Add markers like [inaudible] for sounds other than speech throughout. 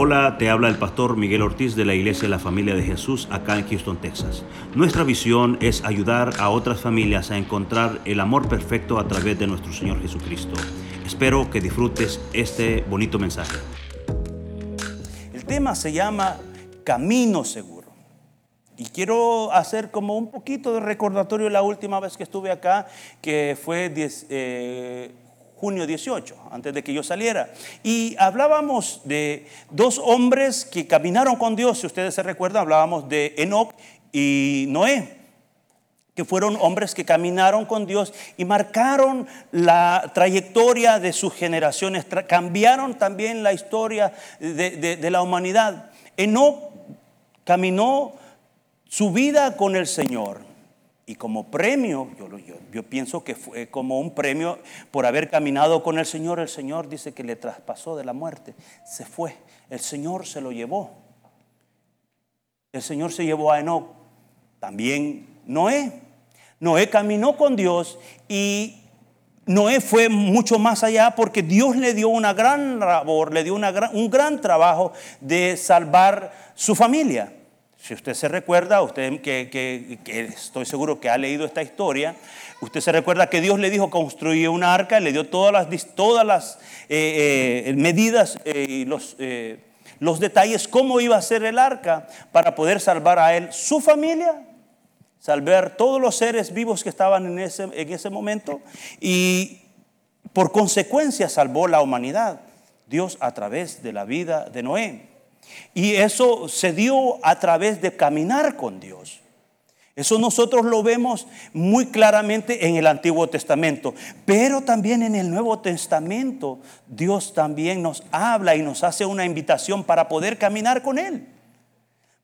Hola, te habla el pastor Miguel Ortiz de la Iglesia de la Familia de Jesús acá en Houston, Texas. Nuestra visión es ayudar a otras familias a encontrar el amor perfecto a través de nuestro Señor Jesucristo. Espero que disfrutes este bonito mensaje. El tema se llama Camino Seguro. Y quiero hacer como un poquito de recordatorio la última vez que estuve acá, que fue 10, eh, junio 18, antes de que yo saliera. Y hablábamos de dos hombres que caminaron con Dios, si ustedes se recuerdan, hablábamos de Enoch y Noé que fueron hombres que caminaron con Dios y marcaron la trayectoria de sus generaciones, cambiaron también la historia de, de la humanidad. Enoch caminó su vida con el Señor. Y como premio, yo, pienso que fue como un premio por haber caminado con el Señor, el Señor dice que le traspasó de la muerte, se fue, el Señor se lo llevó. El Señor se llevó a Enoch, también Noé. Noé caminó con Dios y Noé fue mucho más allá porque Dios le dio una gran labor, le dio un gran trabajo de salvar su familia. Si usted se recuerda, usted que, estoy seguro que ha leído esta historia, usted se recuerda que Dios le dijo construir una arca, le dio todas las, todas las eh, eh, medidas eh, y los, los detalles, cómo iba a ser el arca para poder salvar a él, su familia, salvar todos los seres vivos que estaban en ese, en ese momento y por consecuencia salvó la humanidad, Dios a través de la vida de Noé. Y eso se dio a través de caminar con Dios. Eso nosotros lo vemos muy claramente en el Antiguo Testamento, pero también en el Nuevo Testamento Dios también nos habla y nos hace una invitación para poder caminar con Él.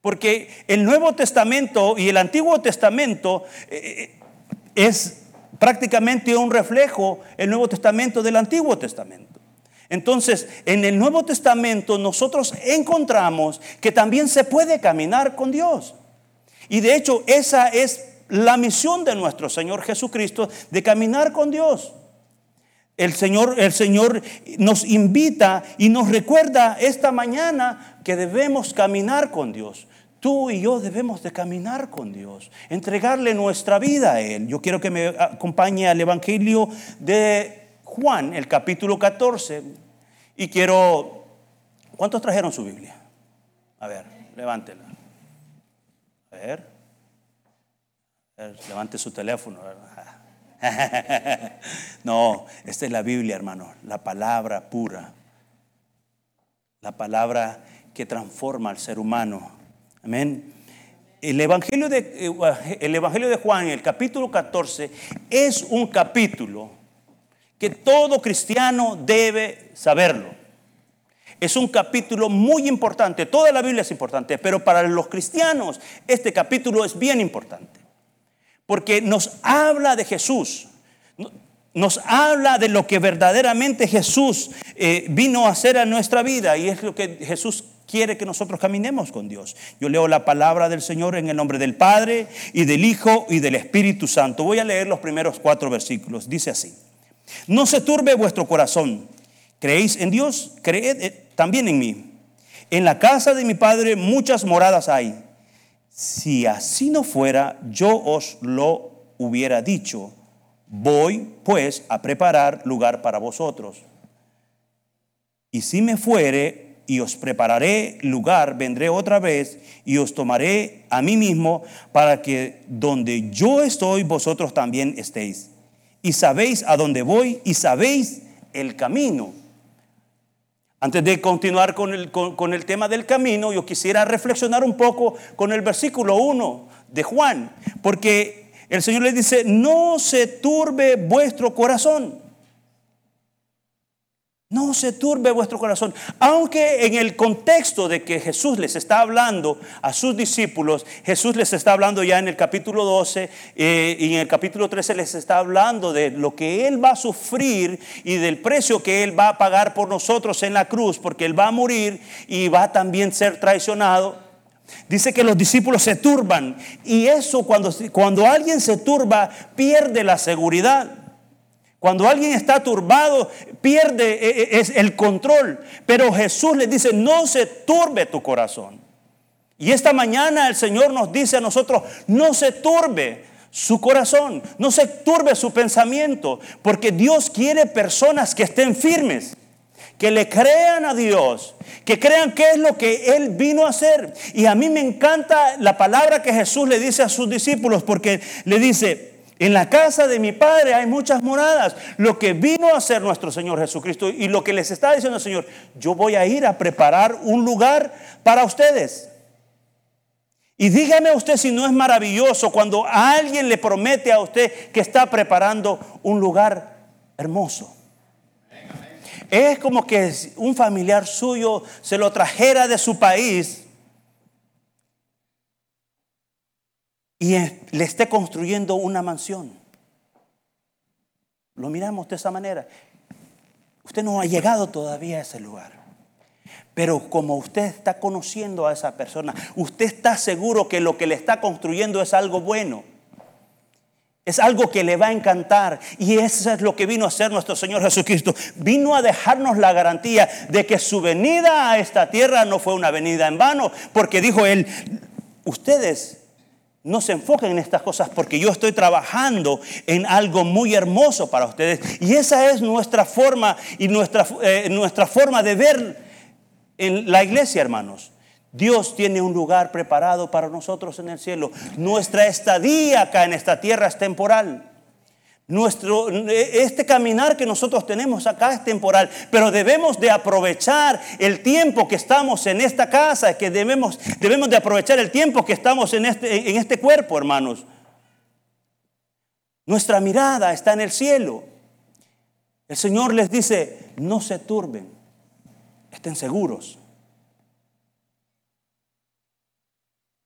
Porque el Nuevo Testamento y el Antiguo Testamento eh, es prácticamente un reflejo, el Nuevo Testamento del Antiguo Testamento. Entonces, en el Nuevo Testamento nosotros encontramos que también se puede caminar con Dios. Y de hecho, esa es la misión de nuestro Señor Jesucristo, de caminar con Dios. El Señor, el Señor nos invita y nos recuerda esta mañana que debemos caminar con Dios. Tú y yo debemos de caminar con Dios, entregarle nuestra vida a Él. Yo quiero que me acompañe al Evangelio de Juan, el capítulo 14, y quiero... ¿Cuántos trajeron su Biblia? A ver, levántela. A ver. levante su teléfono. [laughs] no, esta es la Biblia, hermano, la palabra pura. La palabra que transforma al ser humano. Amén. El Evangelio de, eh, el Evangelio de Juan, el capítulo 14, es un capítulo que todo cristiano debe saberlo. Es un capítulo muy importante, toda la Biblia es importante, pero para los cristianos este capítulo es bien importante, porque nos habla de Jesús, nos habla de lo que verdaderamente Jesús eh, vino a hacer a nuestra vida y es lo que Jesús quiere que nosotros caminemos con Dios. Yo leo la palabra del Señor en el nombre del Padre y del Hijo y del Espíritu Santo. Voy a leer los primeros cuatro versículos. Dice así. No se turbe vuestro corazón. ¿Creéis en Dios? Creed eh, también en mí. En la casa de mi Padre muchas moradas hay. Si así no fuera, yo os lo hubiera dicho. Voy pues a preparar lugar para vosotros. Y si me fuere y os prepararé lugar, vendré otra vez y os tomaré a mí mismo para que donde yo estoy, vosotros también estéis y sabéis a dónde voy y sabéis el camino. Antes de continuar con el, con, el, tema del camino, yo quisiera reflexionar un poco con el versículo 1 de Juan, porque el Señor le dice, no se turbe vuestro corazón. No se turbe vuestro corazón. Aunque en el contexto de que Jesús les está hablando a sus discípulos, Jesús les está hablando ya en el capítulo 12 eh, y en el capítulo 13 les está hablando de lo que Él va a sufrir y del precio que Él va a pagar por nosotros en la cruz, porque Él va a morir y va a también ser traicionado. Dice que los discípulos se turban y eso cuando, cuando alguien se turba pierde la seguridad. Cuando alguien está turbado, pierde eh, eh, el control. Pero Jesús le dice, no se turbe tu corazón. Y esta mañana el Señor nos dice a nosotros, no se turbe su corazón, no se turbe su pensamiento, porque Dios quiere personas que estén firmes, que le crean a Dios, que crean qué es lo que Él vino a hacer. Y a mí me encanta la palabra que Jesús le dice a sus discípulos, porque le dice, en la casa de mi Padre hay muchas moradas. Lo que vino a hacer nuestro Señor Jesucristo y lo que les está diciendo el Señor, yo voy a ir a preparar un lugar para ustedes. Y dígame usted si no es maravilloso cuando alguien le promete a usted que está preparando un lugar hermoso. Es como que un familiar suyo se lo trajera de su país y le esté construyendo una mansión. Lo miramos de esa manera. Usted no ha llegado todavía a ese lugar. Pero como usted está conociendo a esa persona, usted está seguro que lo que le está construyendo es algo bueno. Es algo que le va a encantar. Y eso es lo que vino a hacer nuestro Señor Jesucristo. Vino a dejarnos la garantía de que su venida a esta tierra no fue una venida en vano. Porque dijo Él, ustedes no se enfoquen en estas cosas porque yo estoy trabajando en algo muy hermoso para ustedes. Y esa es nuestra forma y nuestra, eh, nuestra forma de ver en la iglesia, hermanos. Dios tiene un lugar preparado para nosotros en el cielo. Nuestra estadía acá en esta tierra es temporal. Nuestro, este caminar que nosotros tenemos acá es temporal, pero debemos de aprovechar el tiempo que estamos en esta casa, que debemos, debemos de aprovechar el tiempo que estamos en este, en este cuerpo, hermanos. Nuestra mirada está en el cielo. El Señor les dice, no se turben, estén seguros.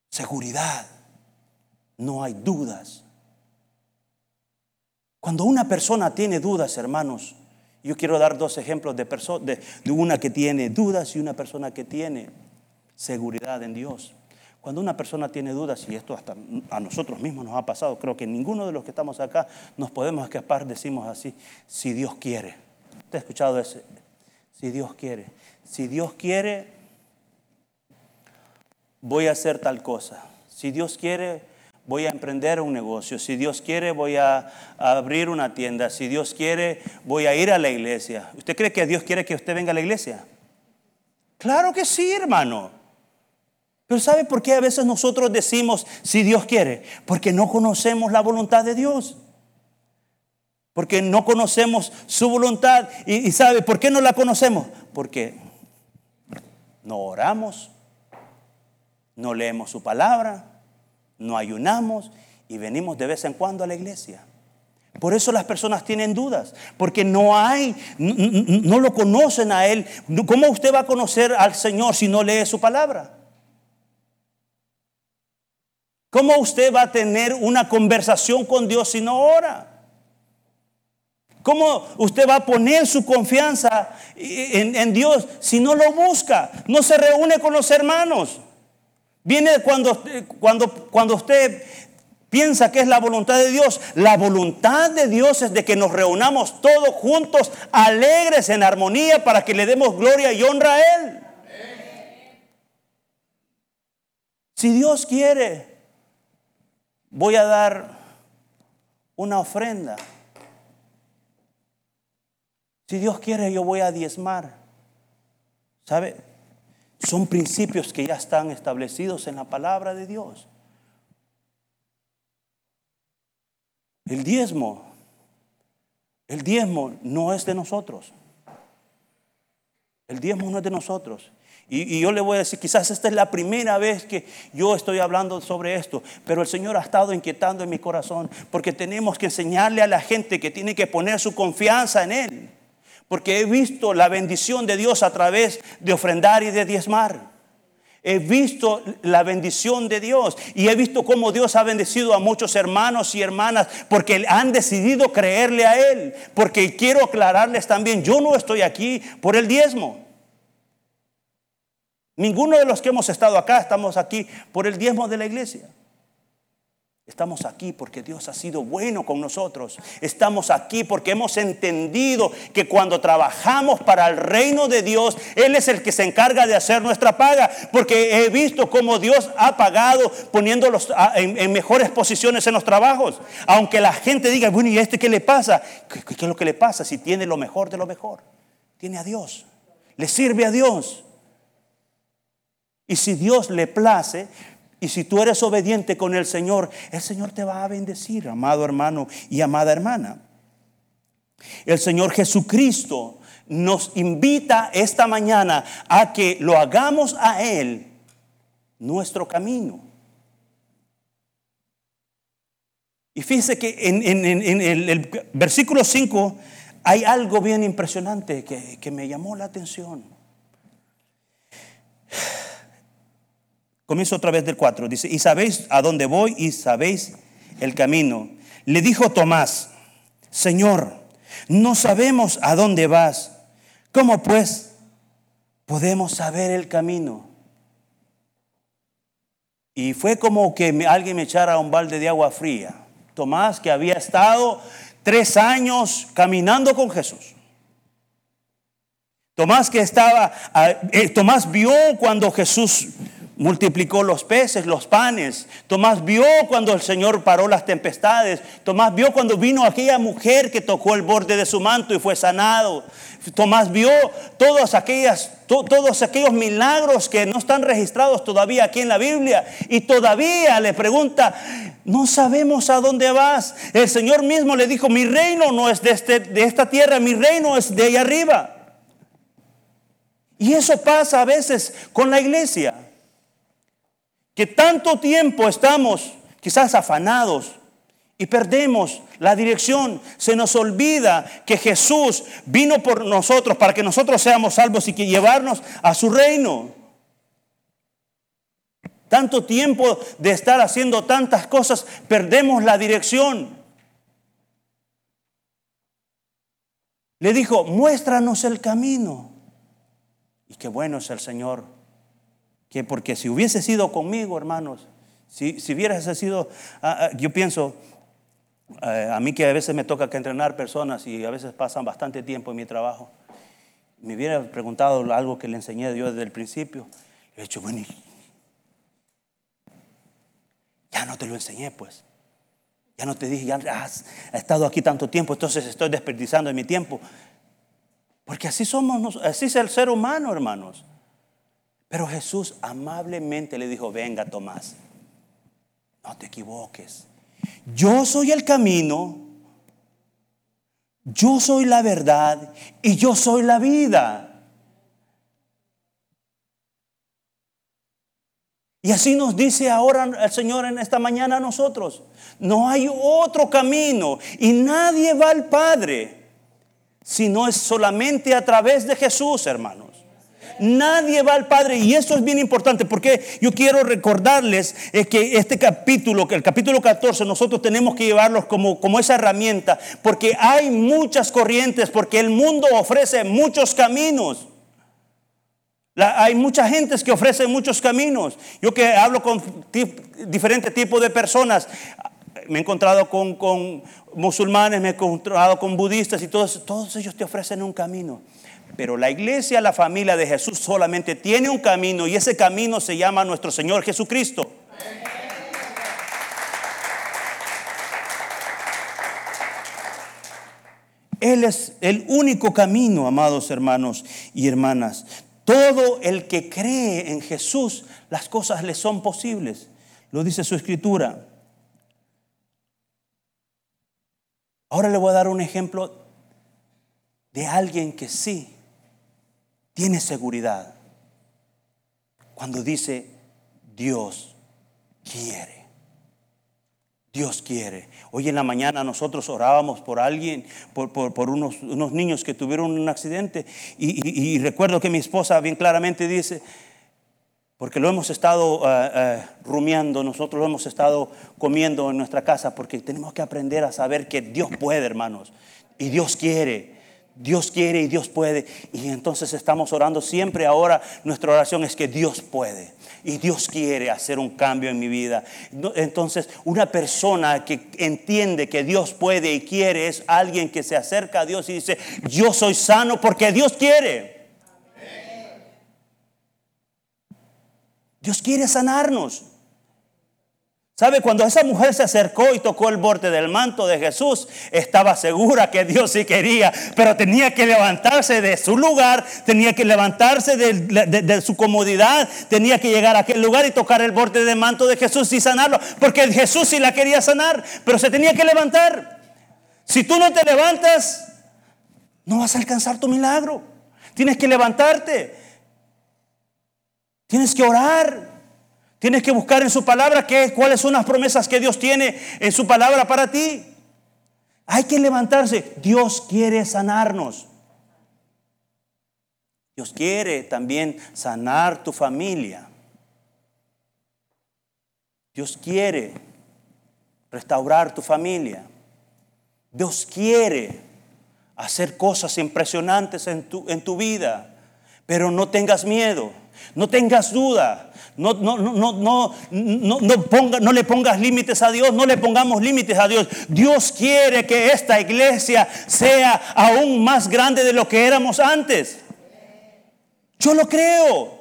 Seguridad, no hay dudas. Cuando una persona tiene dudas, hermanos, yo quiero dar dos ejemplos de, de, de una que tiene dudas y una persona que tiene seguridad en Dios. Cuando una persona tiene dudas, y esto hasta a nosotros mismos nos ha pasado, creo que ninguno de los que estamos acá nos podemos escapar, decimos así, si Dios quiere. ¿Usted ha escuchado ese? Si Dios quiere. Si Dios quiere, voy a hacer tal cosa. Si Dios quiere, voy a emprender un negocio. Si Dios quiere, voy a, abrir una tienda. Si Dios quiere, voy a ir a la iglesia. ¿Usted cree que Dios quiere que usted venga a la iglesia? Claro que sí, hermano. Pero ¿sabe por qué a veces nosotros decimos si Dios quiere? Porque no conocemos la voluntad de Dios. Porque no conocemos su voluntad. Y, ¿sabe por qué no la conocemos? Porque no oramos, no leemos su palabra, no ayunamos y venimos de vez en cuando a la iglesia. Por eso las personas tienen dudas, porque no hay, no, lo conocen a Él. ¿Cómo usted va a conocer al Señor si no lee su palabra? ¿Cómo usted va a tener una conversación con Dios si no ora? ¿Cómo usted va a poner su confianza en, en Dios si no lo busca? No se reúne con los hermanos. Viene cuando, cuando, cuando usted piensa que es la voluntad de Dios. La voluntad de Dios es de que nos reunamos todos juntos, alegres, en armonía, para que le demos gloria y honra a Él. Si Dios quiere, voy a dar una ofrenda. Si Dios quiere, yo voy a diezmar. ¿Sabe? Son principios que ya están establecidos en la palabra de Dios. El diezmo, el diezmo no es de nosotros. El diezmo no es de nosotros. Y, yo le voy a decir, quizás esta es la primera vez que yo estoy hablando sobre esto, pero el Señor ha estado inquietando en mi corazón, porque tenemos que enseñarle a la gente que tiene que poner su confianza en Él porque he visto la bendición de Dios a través de ofrendar y de diezmar. He visto la bendición de Dios y he visto cómo Dios ha bendecido a muchos hermanos y hermanas porque han decidido creerle a Él. Porque quiero aclararles también, yo no estoy aquí por el diezmo. Ninguno de los que hemos estado acá estamos aquí por el diezmo de la iglesia. Estamos aquí porque Dios ha sido bueno con nosotros. Estamos aquí porque hemos entendido que cuando trabajamos para el reino de Dios, Él es el que se encarga de hacer nuestra paga. Porque he visto cómo Dios ha pagado poniéndolos en, mejores posiciones en los trabajos. Aunque la gente diga, bueno, ¿y este qué le pasa? ¿Qué, ¿Qué es lo que le pasa si tiene lo mejor de lo mejor? Tiene a Dios. Le sirve a Dios. Y si Dios le place, y si tú eres obediente con el Señor, el Señor te va a bendecir, amado hermano y amada hermana. El Señor Jesucristo nos invita esta mañana a que lo hagamos a Él nuestro camino. Y fíjese que en, el, versículo 5 hay algo bien impresionante que, que me llamó la atención. Comienzo otra vez del 4. Dice, y sabéis a dónde voy y sabéis el camino. Le dijo Tomás, Señor, no sabemos a dónde vas. ¿Cómo pues podemos saber el camino? Y fue como que alguien me echara un balde de agua fría. Tomás, que había estado tres años caminando con Jesús. Tomás que estaba, eh, Tomás vio cuando Jesús multiplicó los peces, los panes. Tomás vio cuando el Señor paró las tempestades. Tomás vio cuando vino aquella mujer que tocó el borde de su manto y fue sanado. Tomás vio todos, aquellas, todos aquellos milagros que no están registrados todavía aquí en la Biblia. Y todavía le pregunta, no sabemos a dónde vas. El Señor mismo le dijo, mi reino no es de, este, de esta tierra, mi reino es de allá arriba. Y eso pasa a veces con la iglesia que tanto tiempo estamos quizás afanados y perdemos la dirección. Se nos olvida que Jesús vino por nosotros para que nosotros seamos salvos y que llevarnos a su reino. Tanto tiempo de estar haciendo tantas cosas, perdemos la dirección. Le dijo, muéstranos el camino. Y qué bueno es el Señor que porque si hubiese sido conmigo, hermanos, si, si hubieras sido, ah, ah, yo pienso, eh, a mí que a veces me toca que entrenar personas y a veces pasan bastante tiempo en mi trabajo, me hubiera preguntado algo que le enseñé yo desde el principio, he dicho, bueno, ya no te lo enseñé pues. Ya no te dije, ya has estado aquí tanto tiempo, entonces estoy desperdiciando mi tiempo. Porque así somos, así es el ser humano, hermanos. Pero Jesús amablemente le dijo, venga Tomás, no te equivoques. Yo soy el camino, yo soy la verdad y yo soy la vida. Y así nos dice ahora el Señor en esta mañana a nosotros. No hay otro camino y nadie va al Padre si no es solamente a través de Jesús, hermano. Nadie va al Padre. Y esto es bien importante porque yo quiero recordarles que este capítulo, el capítulo 14, nosotros tenemos que llevarlos como, como esa herramienta. Porque hay muchas corrientes, porque el mundo ofrece muchos caminos. hay mucha gente que ofrece muchos caminos. Yo que hablo con diferentes tipos de personas, me he encontrado con, con, musulmanes, me he encontrado con budistas y todos, todos ellos te ofrecen un camino. Pero la iglesia, la familia de Jesús solamente tiene un camino y ese camino se llama nuestro Señor Jesucristo. Él es el único camino, amados hermanos y hermanas. Todo el que cree en Jesús, las cosas le son posibles. Lo dice su escritura. Ahora le voy a dar un ejemplo de alguien que sí tiene seguridad cuando dice Dios quiere. Dios quiere. Hoy en la mañana nosotros orábamos por alguien, por, unos, niños que tuvieron un accidente y, recuerdo que mi esposa bien claramente dice, porque lo hemos estado eh, eh, rumiando, nosotros lo hemos estado comiendo en nuestra casa, porque tenemos que aprender a saber que Dios puede, hermanos, y Dios quiere. Dios quiere y Dios puede. Y entonces estamos orando siempre ahora. Nuestra oración es que Dios puede. Y Dios quiere hacer un cambio en mi vida. Entonces, una persona que entiende que Dios puede y quiere es alguien que se acerca a Dios y dice, yo soy sano porque Dios quiere. Dios quiere sanarnos. ¿Sabe? Cuando esa mujer se acercó y tocó el borde del manto de Jesús, estaba segura que Dios sí quería, pero tenía que levantarse de su lugar, tenía que levantarse de, su comodidad, tenía que llegar a aquel lugar y tocar el borde del manto de Jesús y sanarlo, porque Jesús sí la quería sanar, pero se tenía que levantar. Si tú no te levantas, no vas a alcanzar tu milagro. Tienes que levantarte. Tienes que orar. Tienes que buscar en su palabra qué, cuáles son las promesas que Dios tiene en su palabra para ti. Hay que levantarse. Dios quiere sanarnos. Dios quiere también sanar tu familia. Dios quiere restaurar tu familia. Dios quiere hacer cosas impresionantes en tu, en tu vida. Pero no tengas miedo, no tengas duda. No, no, no, no, no, ponga, no le pongas límites a Dios, no le pongamos límites a Dios. Dios quiere que esta iglesia sea aún más grande de lo que éramos antes. Yo lo creo.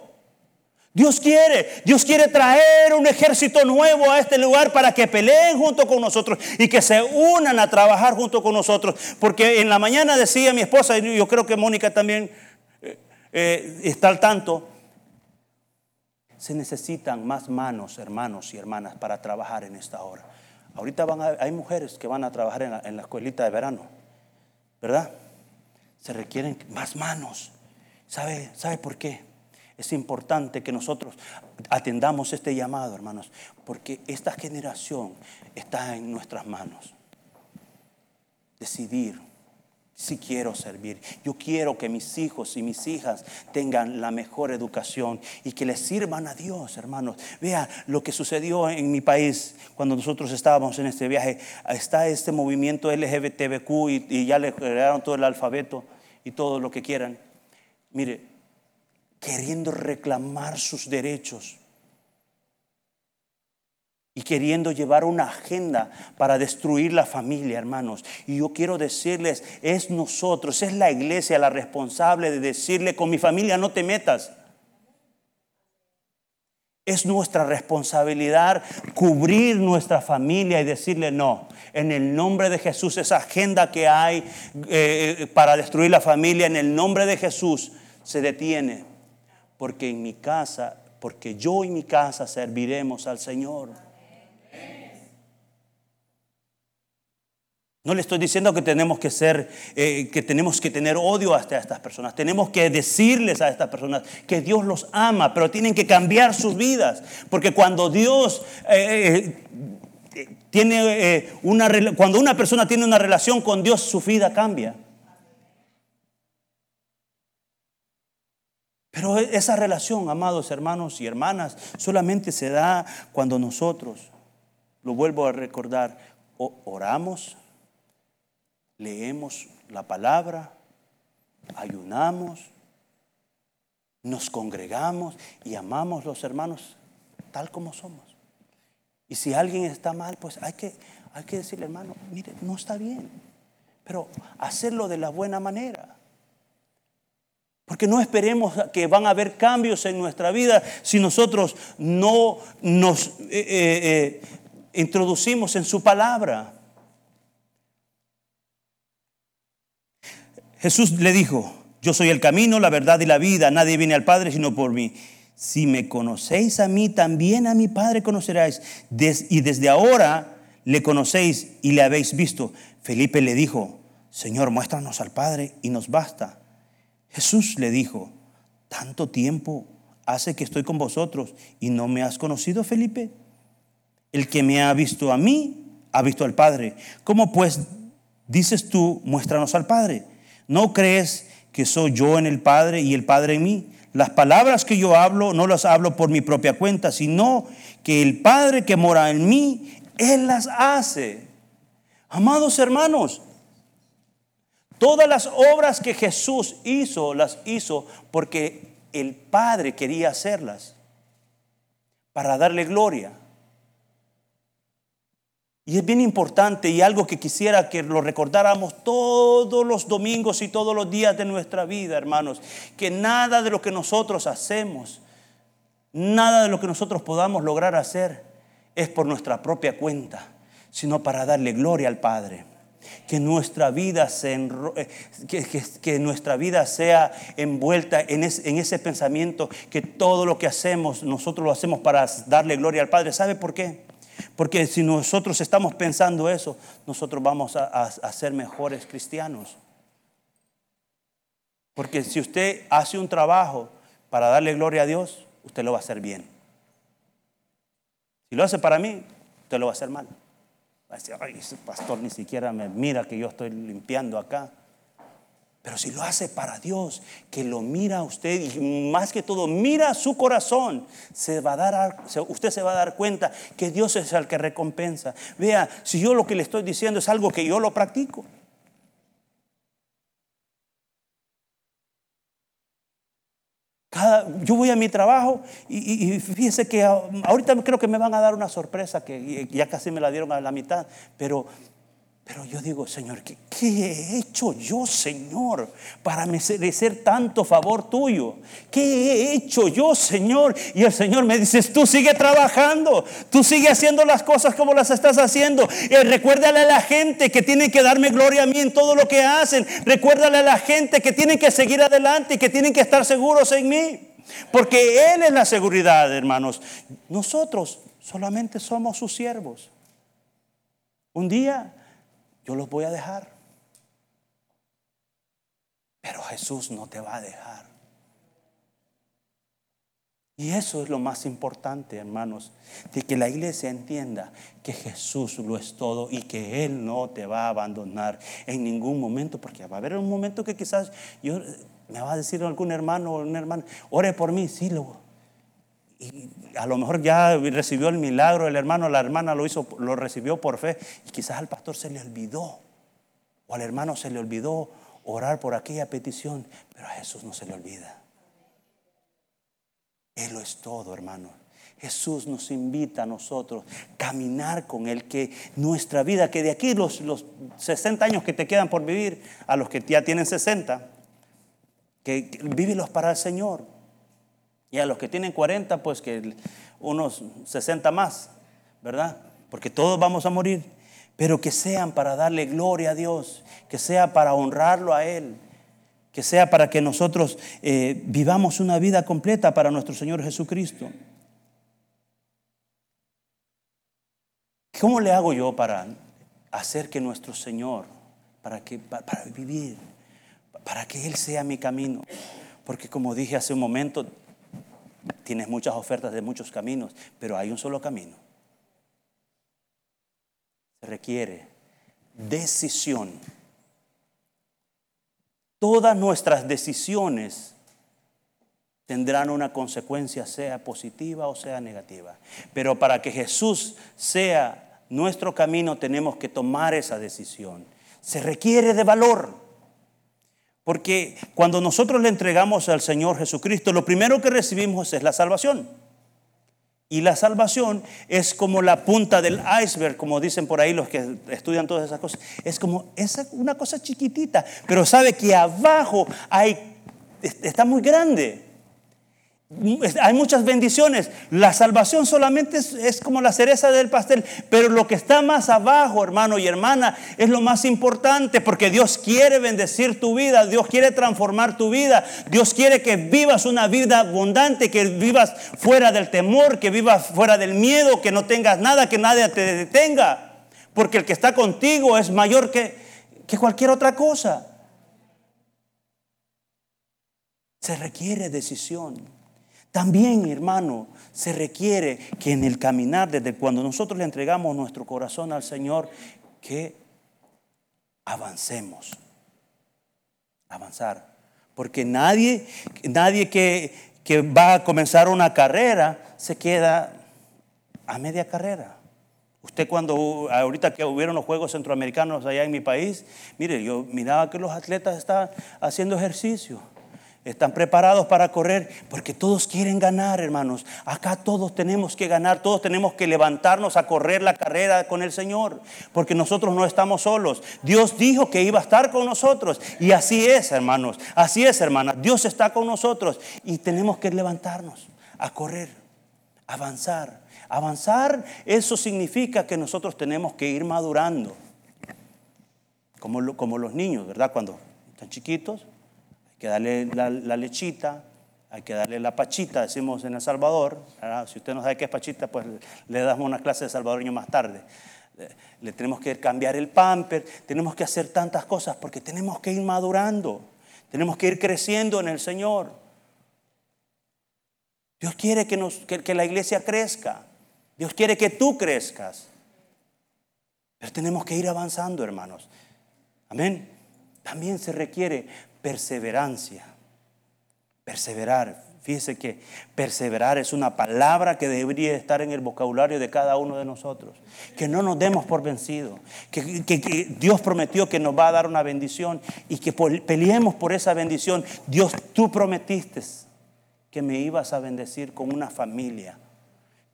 Dios quiere, Dios quiere traer un ejército nuevo a este lugar para que peleen junto con nosotros y que se unan a trabajar junto con nosotros. Porque en la mañana decía mi esposa, y yo creo que Mónica también eh, eh, está al tanto, se necesitan más manos, hermanos y hermanas, para trabajar en esta hora. Ahorita van hay mujeres que van a trabajar en la, en la escuelita de verano, ¿verdad? Se requieren más manos. ¿Sabe, ¿Sabe por qué? Es importante que nosotros atendamos este llamado, hermanos, porque esta generación está en nuestras manos. Decidir si quiero servir. Yo quiero que mis hijos y mis hijas tengan la mejor educación y que les sirvan a Dios, hermanos. Vea lo que sucedió en mi país cuando nosotros estábamos en este viaje. Está este movimiento LGBTQ y, y ya le crearon todo el alfabeto y todo lo que quieran. Mire, queriendo reclamar sus derechos y queriendo llevar una agenda para destruir la familia, hermanos. Y yo quiero decirles, es nosotros, es la iglesia la responsable de decirle, con mi familia no te metas. Es nuestra responsabilidad cubrir nuestra familia y decirle no. En el nombre de Jesús, esa agenda que hay eh, para destruir la familia, en el nombre de Jesús, se detiene. Porque en mi casa, porque yo y mi casa serviremos al Señor. No le estoy diciendo que tenemos que ser, eh, que tenemos que tener odio hacia estas personas. Tenemos que decirles a estas personas que Dios los ama, pero tienen que cambiar sus vidas. Porque cuando Dios eh, eh, tiene una, cuando una persona tiene una relación con Dios, su vida cambia. Pero esa relación, amados hermanos y hermanas, solamente se da cuando nosotros, lo vuelvo a recordar, oramos leemos la palabra, ayunamos, nos congregamos y amamos los hermanos tal como somos. Y si alguien está mal, pues hay que, hay que decirle, hermano, mire, no está bien, pero hacerlo de la buena manera. Porque no esperemos que van a haber cambios en nuestra vida si nosotros no nos eh, eh, eh, introducimos en su palabra. Jesús le dijo, yo soy el camino, la verdad y la vida, nadie viene al Padre sino por mí. Si me conocéis a mí, también a mi Padre conoceráis. y desde ahora le conocéis y le habéis visto. Felipe le dijo, Señor, muéstranos al Padre y nos basta. Jesús le dijo, tanto tiempo hace que estoy con vosotros y no me has conocido, Felipe. El que me ha visto a mí, ha visto al Padre. ¿Cómo pues dices tú, muéstranos al Padre? ¿No crees que soy yo en el Padre y el Padre en mí? Las palabras que yo hablo no las hablo por mi propia cuenta, sino que el Padre que mora en mí, Él las hace. Amados hermanos, Todas las obras que Jesús hizo, las hizo porque el Padre quería hacerlas, para darle gloria. Y es bien importante y algo que quisiera que lo recordáramos todos los domingos y todos los días de nuestra vida, hermanos, que nada de lo que nosotros hacemos, nada de lo que nosotros podamos lograr hacer es por nuestra propia cuenta, sino para darle gloria al Padre. Que nuestra vida, se eh, que, nuestra vida sea envuelta en, en ese pensamiento que todo lo que hacemos, nosotros lo hacemos para darle gloria al Padre. ¿Sabe por qué? Porque si nosotros estamos pensando eso, nosotros vamos a, ser mejores cristianos. Porque si usted hace un trabajo para darle gloria a Dios, usted lo va a hacer bien. Si lo hace para mí, usted lo va a hacer mal. Va a decir, ay, ese pastor ni siquiera me mira que yo estoy limpiando acá. Pero si lo hace para Dios, que lo mira a usted y más que todo mira su corazón, se va dar, usted se va a dar cuenta que Dios es el que recompensa. Vea, si yo lo que le estoy diciendo es algo que yo lo practico. yo voy a mi trabajo y, y, fíjese que ahorita creo que me van a dar una sorpresa que ya casi me la dieron a la mitad, pero pero yo digo, Señor, ¿qué, he hecho yo, Señor, para merecer tanto favor tuyo? ¿Qué he hecho yo, Señor? Y el Señor me dice, tú sigue trabajando, tú sigue haciendo las cosas como las estás haciendo. Y recuérdale a la gente que tienen que darme gloria a mí en todo lo que hacen. Recuérdale a la gente que tienen que seguir adelante y que tienen que estar seguros en mí. Porque Él es la seguridad, hermanos. Nosotros solamente somos sus siervos. Un día yo los voy a dejar. Pero Jesús no te va a dejar. Y eso es lo más importante, hermanos, de que la iglesia entienda que Jesús lo es todo y que Él no te va a abandonar en ningún momento, porque va a haber un momento que quizás yo, me va a decir algún hermano o una hermana, ore por mí, sí, lo, y a lo mejor ya recibió el milagro, el hermano, la hermana lo hizo, lo recibió por fe, y quizás al pastor se le olvidó, o al hermano se le olvidó orar por aquella petición, pero a Jesús no se le olvida. Él lo es todo, hermano. Jesús nos invita a nosotros a caminar con Él, que nuestra vida, que de aquí los, los 60 años que te quedan por vivir, a los que ya tienen 60, que, que vívelos para el Señor. Y a los que tienen 40, pues que unos 60 más, ¿verdad? Porque todos vamos a morir. Pero que sean para darle gloria a Dios, que sea para honrarlo a Él, que sea para que nosotros eh, vivamos una vida completa para nuestro Señor Jesucristo. ¿Cómo le hago yo para hacer que nuestro Señor, para, que, para vivir, para que Él sea mi camino? Porque como dije hace un momento, Tienes muchas ofertas de muchos caminos, pero hay un solo camino. Se requiere decisión. Todas nuestras decisiones tendrán una consecuencia, sea positiva o sea negativa. Pero para que Jesús sea nuestro camino, tenemos que tomar esa decisión. Se requiere de valor. Porque cuando nosotros le entregamos al Señor Jesucristo, lo primero que recibimos es la salvación. Y la salvación es como la punta del iceberg, como dicen por ahí los que estudian todas esas cosas. Es como esa, una cosa chiquitita, pero sabe que abajo hay, está muy grande. Hay muchas bendiciones. La salvación solamente es, como la cereza del pastel, pero lo que está más abajo, hermano y hermana, es lo más importante porque Dios quiere bendecir tu vida, Dios quiere transformar tu vida, Dios quiere que vivas una vida abundante, que vivas fuera del temor, que vivas fuera del miedo, que no tengas nada, que nadie te detenga, porque el que está contigo es mayor que, cualquier otra cosa. Se requiere decisión. También, hermano, se requiere que en el caminar, desde cuando nosotros le entregamos nuestro corazón al Señor, que avancemos. Avanzar. Porque nadie, nadie que, que va a comenzar una carrera se queda a media carrera. Usted cuando, ahorita que hubieron los Juegos Centroamericanos allá en mi país, mire, yo miraba que los atletas estaban haciendo ejercicio están preparados para correr, porque todos quieren ganar, hermanos. Acá todos tenemos que ganar, todos tenemos que levantarnos a correr la carrera con el Señor, porque nosotros no estamos solos. Dios dijo que iba a estar con nosotros, y así es, hermanos, así es, hermanas. Dios está con nosotros y tenemos que levantarnos a correr, avanzar. Avanzar, eso significa que nosotros tenemos que ir madurando, como, como los niños, ¿verdad? Cuando están chiquitos, que darle la, lechita, hay que darle la pachita, decimos en El Salvador. Si usted no sabe qué es pachita, pues le damos una clase de salvadoreño más tarde. Le tenemos que cambiar el pamper, tenemos que hacer tantas cosas porque tenemos que ir madurando, tenemos que ir creciendo en el Señor. Dios quiere que la iglesia crezca, Dios quiere que tú crezcas, pero tenemos que ir avanzando, hermanos. Amén. También se requiere perseverancia. Perseverar. Fíjese que perseverar es una palabra que debería estar en el vocabulario de cada uno de nosotros. Que no nos demos por vencidos. Que, que, Dios prometió que nos va a dar una bendición y que peleemos por esa bendición. Dios, tú prometiste que me ibas a bendecir con una familia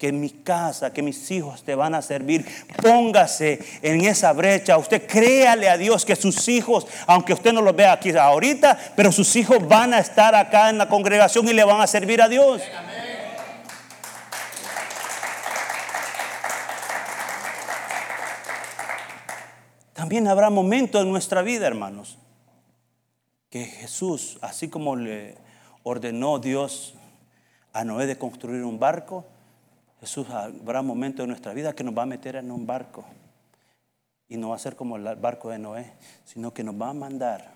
que mi casa, que mis hijos te van a servir. Póngase en esa brecha. Usted créale a Dios que sus hijos, aunque usted no los vea aquí ahorita, pero sus hijos van a estar acá en la congregación y le van a servir a Dios. También habrá momentos en nuestra vida, hermanos, que Jesús, así como le ordenó Dios a Noé de construir un barco, Jesús habrá momentos en nuestra vida que nos va a meter en un barco. Y no va a ser como el barco de Noé, sino que nos va a mandar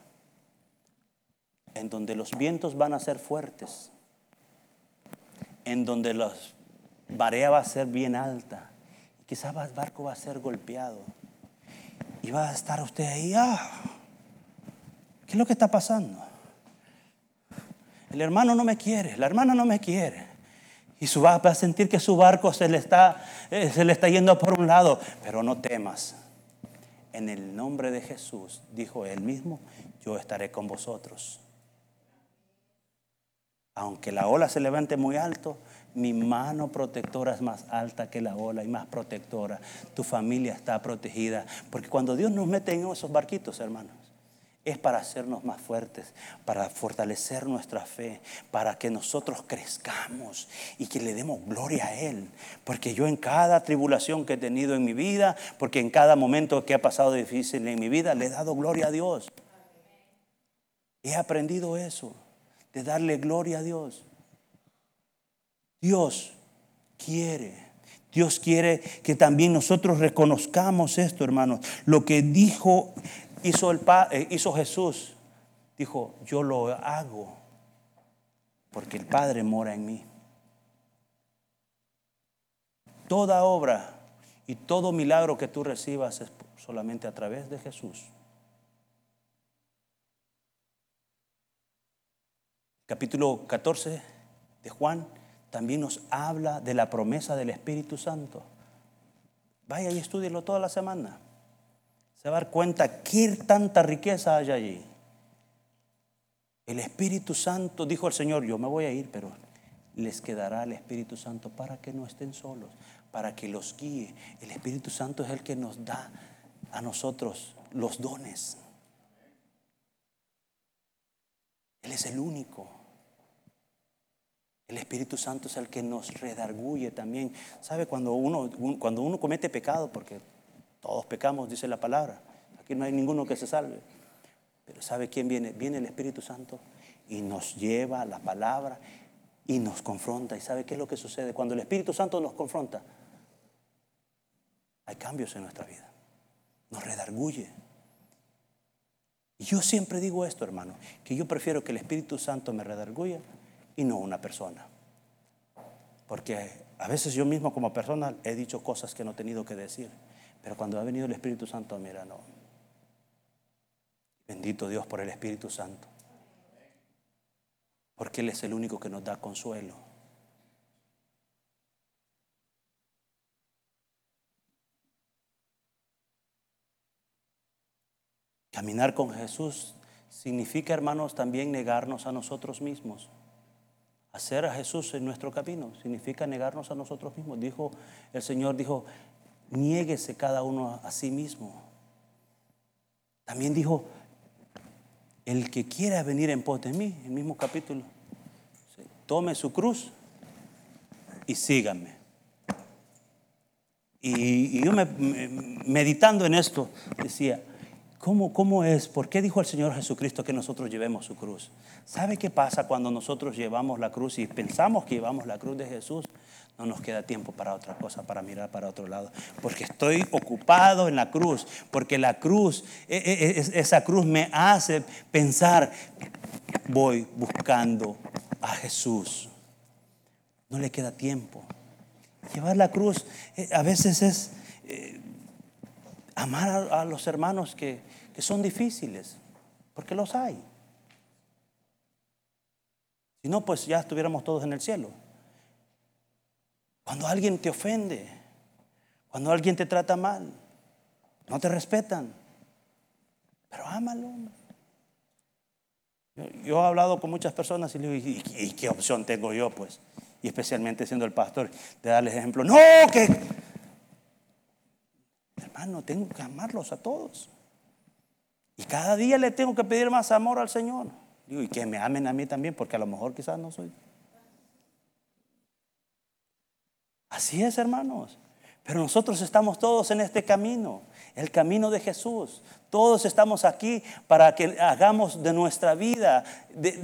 en donde los vientos van a ser fuertes, en donde la marea va a ser bien alta, quizás el barco va a ser golpeado. Y va a estar usted ahí, ah, ¿qué es lo que está pasando? El hermano no me quiere, la hermana no me quiere. Y su, va a sentir que su barco se le, está, eh, se le está yendo por un lado. Pero no temas. En el nombre de Jesús, dijo él mismo, yo estaré con vosotros. Aunque la ola se levante muy alto, mi mano protectora es más alta que la ola y más protectora. Tu familia está protegida. Porque cuando Dios nos mete en esos barquitos, hermanos, es para hacernos más fuertes, para fortalecer nuestra fe, para que nosotros crezcamos y que le demos gloria a Él. Porque yo en cada tribulación que he tenido en mi vida, porque en cada momento que ha pasado difícil en mi vida, le he dado gloria a Dios. He aprendido eso, de darle gloria a Dios. Dios quiere. Dios quiere que también nosotros reconozcamos esto, hermanos. Lo que dijo hizo, el, eh, hizo Jesús, dijo, yo lo hago porque el Padre mora en mí. Toda obra y todo milagro que tú recibas es solamente a través de Jesús. Capítulo 14 de Juan también nos habla de la promesa del Espíritu Santo. Vaya y estudielo toda la semana se va a dar cuenta qué tanta riqueza hay allí. El Espíritu Santo, dijo el Señor, yo me voy a ir, pero les quedará el Espíritu Santo para que no estén solos, para que los guíe. El Espíritu Santo es el que nos da a nosotros los dones. Él es el único. El Espíritu Santo es el que nos redarguye también. ¿Sabe cuando uno, cuando uno comete pecado? Porque todos pecamos, dice la palabra. Aquí no hay ninguno que se salve. Pero ¿sabe quién viene? Viene el Espíritu Santo y nos lleva la palabra y nos confronta. ¿Y sabe qué es lo que sucede? Cuando el Espíritu Santo nos confronta, hay cambios en nuestra vida. Nos redarguye. Y yo siempre digo esto, hermano, que yo prefiero que el Espíritu Santo me redarguya y no una persona. Porque a veces yo mismo como persona he dicho cosas que no he tenido que decir. Pero cuando ha venido el Espíritu Santo, mira, no. Bendito Dios por el Espíritu Santo. Porque Él es el único que nos da consuelo. Caminar con Jesús significa, hermanos, también negarnos a nosotros mismos. Hacer a Jesús en nuestro camino significa negarnos a nosotros mismos. Dijo el Señor, dijo, niéguese cada uno a sí mismo. También dijo, el que quiera venir en pos de mí, el mismo capítulo, tome su cruz y síganme. Y, yo meditando en esto decía, ¿cómo, ¿cómo es? ¿Por qué dijo el Señor Jesucristo que nosotros llevemos su cruz? ¿Sabe qué pasa cuando nosotros llevamos la cruz y pensamos que llevamos la cruz de Jesús? No nos queda tiempo para otra cosa, para mirar para otro lado. Porque estoy ocupado en la cruz. Porque la cruz, e, e, e, esa cruz me hace pensar, voy buscando a Jesús. No le queda tiempo. Llevar la cruz eh, a veces es eh, amar a, los hermanos que, que son difíciles, porque los hay. Si no, pues ya estuviéramos todos en el cielo. Cuando alguien te ofende, cuando alguien te trata mal, no te respetan, pero ámalo. Yo, he hablado con muchas personas y le digo, ¿y, qué opción tengo yo? Pues, y especialmente siendo el pastor, de darles ejemplo. No, que... Hermano, tengo que amarlos a todos. Y cada día le tengo que pedir más amor al Señor. Digo, y que me amen a mí también, porque a lo mejor quizás no soy Así es, hermanos. Pero nosotros estamos todos en este camino, el camino de Jesús. Todos estamos aquí para que hagamos de nuestra vida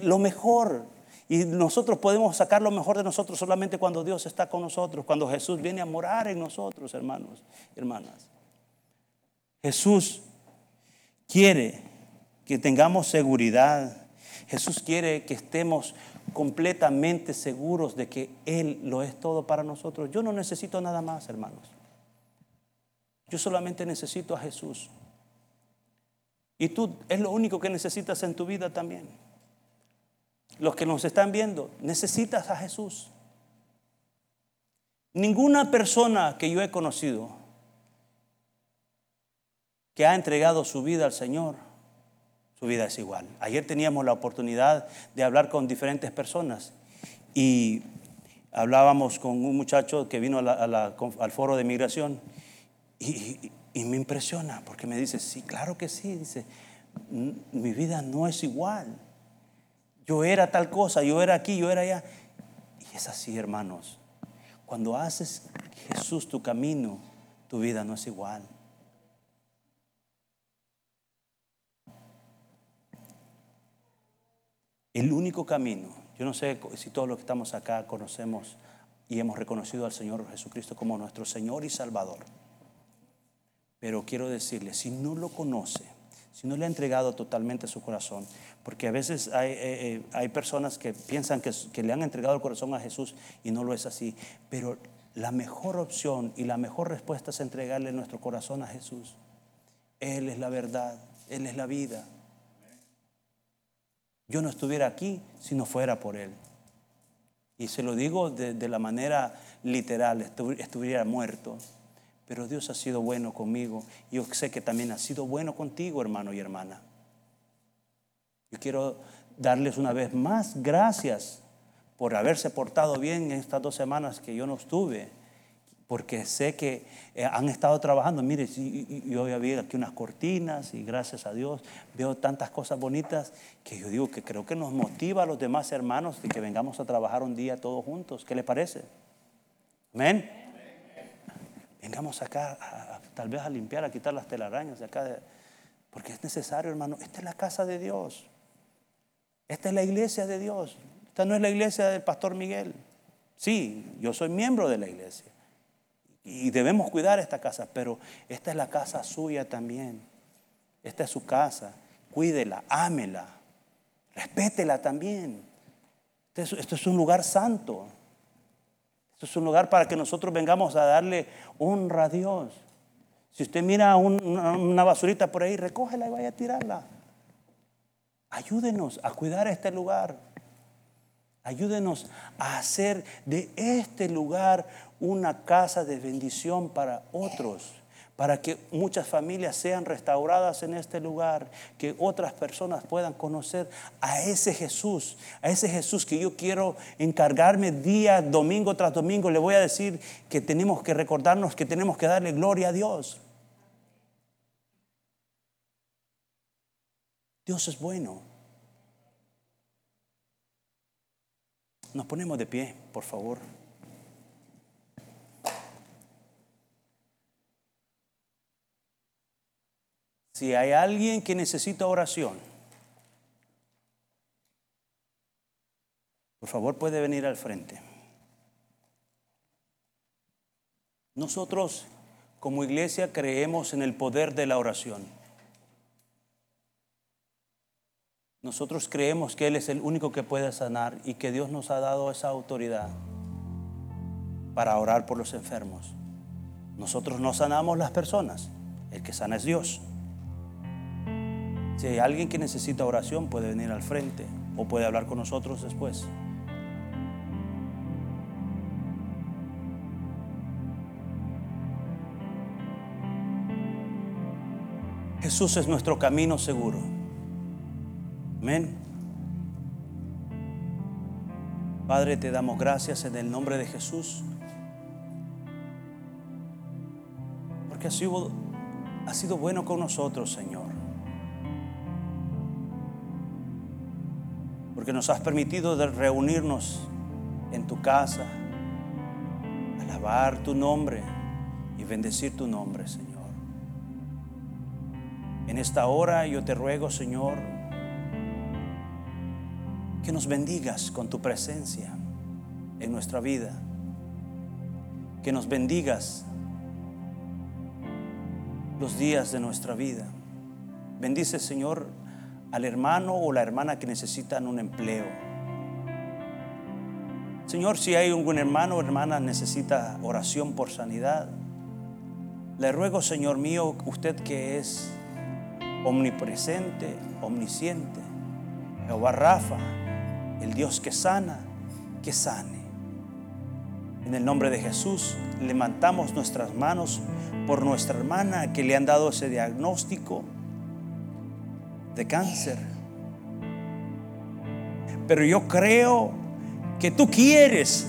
lo mejor. Y nosotros podemos sacar lo mejor de nosotros solamente cuando Dios está con nosotros, cuando Jesús viene a morar en nosotros, hermanos, hermanas. Jesús quiere que tengamos seguridad. Jesús quiere que estemos completamente seguros de que Él lo es todo para nosotros. Yo no necesito nada más, hermanos. Yo solamente necesito a Jesús. Y tú es lo único que necesitas en tu vida también. Los que nos están viendo, necesitas a Jesús. Ninguna persona que yo he conocido que ha entregado su vida al Señor su vida es igual. Ayer teníamos la oportunidad de hablar con diferentes personas y hablábamos con un muchacho que vino al foro de migración y, y, me impresiona porque me dice, sí, claro que sí, dice, mi vida no es igual. Yo era tal cosa, yo era aquí, yo era allá. Y es así, hermanos. Cuando haces Jesús tu camino, tu vida no es igual. El único camino, yo no sé si todos los que estamos acá conocemos y hemos reconocido al Señor Jesucristo como nuestro Señor y Salvador. Pero quiero decirle, si no lo conoce, si no le ha entregado totalmente su corazón, porque a veces hay, eh, eh, personas que piensan que, que le han entregado el corazón a Jesús y no lo es así, pero la mejor opción y la mejor respuesta es entregarle nuestro corazón a Jesús. Él es la verdad, Él es la vida. Yo no estuviera aquí si no fuera por Él. Y se lo digo de, la manera literal, estuviera muerto. Pero Dios ha sido bueno conmigo. Yo sé que también ha sido bueno contigo, hermano y hermana. Yo quiero darles una vez más gracias por haberse portado bien en estas dos semanas que yo no estuve porque sé que eh, han estado trabajando. Mire, yo ya vi aquí unas cortinas y gracias a Dios veo tantas cosas bonitas que yo digo que creo que nos motiva a los demás hermanos de que vengamos a trabajar un día todos juntos. ¿Qué le parece? Amén. Vengamos acá tal vez a limpiar, a quitar las telarañas de acá, porque es necesario, hermano. Esta es la casa de Dios. Esta es la iglesia de Dios. Esta no es la iglesia del pastor Miguel. Sí, yo soy miembro de la iglesia. Y debemos cuidar esta casa, pero esta es la casa suya también. Esta es su casa. Cuídela, ámela, respétela también. Esto es un lugar santo. Esto es un lugar para que nosotros vengamos a darle honra a Dios. Si usted mira una basurita por ahí, recógela y vaya a tirarla. Ayúdenos a cuidar este lugar. Ayúdenos a hacer de este lugar una casa de bendición para otros, para que muchas familias sean restauradas en este lugar, que otras personas puedan conocer a ese Jesús, a ese Jesús que yo quiero encargarme día, domingo tras domingo. Le voy a decir que tenemos que recordarnos que tenemos que darle gloria a Dios. Dios es bueno. Nos ponemos de pie, por favor. Si hay alguien que necesita oración, por favor puede venir al frente. Nosotros como iglesia creemos en el poder de la oración. Nosotros creemos que Él es el único que puede sanar y que Dios nos ha dado esa autoridad para orar por los enfermos. Nosotros no sanamos las personas, el que sana es Dios. Alguien que necesita oración, puede venir al frente o puede hablar con nosotros después. Jesús es nuestro camino seguro. Amén. Padre, te damos gracias en el nombre de Jesús. Porque ha sido, ha sido bueno con nosotros, Señor. Porque nos has permitido reunirnos en tu casa, alabar tu nombre y bendecir tu nombre, Señor. En esta hora yo te ruego, Señor, que nos bendigas con tu presencia en nuestra vida, que nos bendigas los días de nuestra vida. Bendice, Señor, al hermano o la hermana que necesitan un empleo. Señor, si hay algún hermano o hermana necesita oración por sanidad, le ruego, Señor mío, usted que es omnipresente, omnisciente, Jehová Rafa, el Dios que sana, que sane. En el nombre de Jesús, levantamos nuestras manos por nuestra hermana que le han dado ese diagnóstico de cáncer. Pero yo creo que tú quieres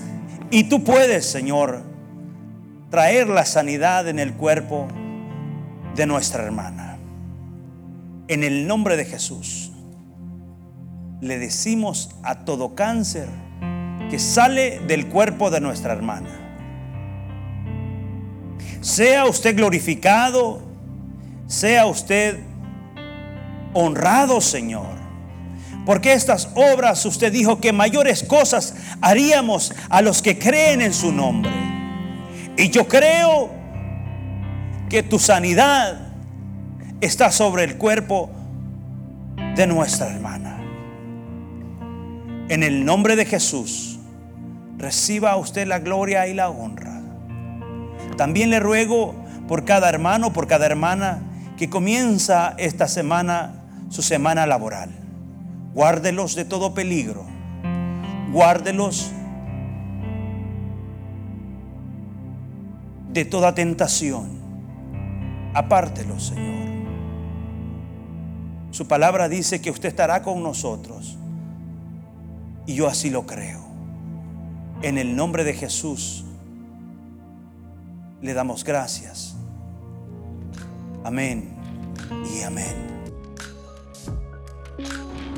y tú puedes, Señor, traer la sanidad en el cuerpo de nuestra hermana. En el nombre de Jesús, le decimos a todo cáncer que sale del cuerpo de nuestra hermana. Sea usted glorificado, sea usted honrado, Señor. Porque estas obras usted dijo que mayores cosas haríamos a los que creen en su nombre. Y yo creo que tu sanidad está sobre el cuerpo de nuestra hermana. En el nombre de Jesús, reciba usted la gloria y la honra. También le ruego por cada hermano, por cada hermana que comienza esta semana su semana laboral. Guárdelos de todo peligro. Guárdelos de toda tentación. Apártelos, Señor. Su palabra dice que usted estará con nosotros. Y yo así lo creo. En el nombre de Jesús le damos gracias. Amén y amén.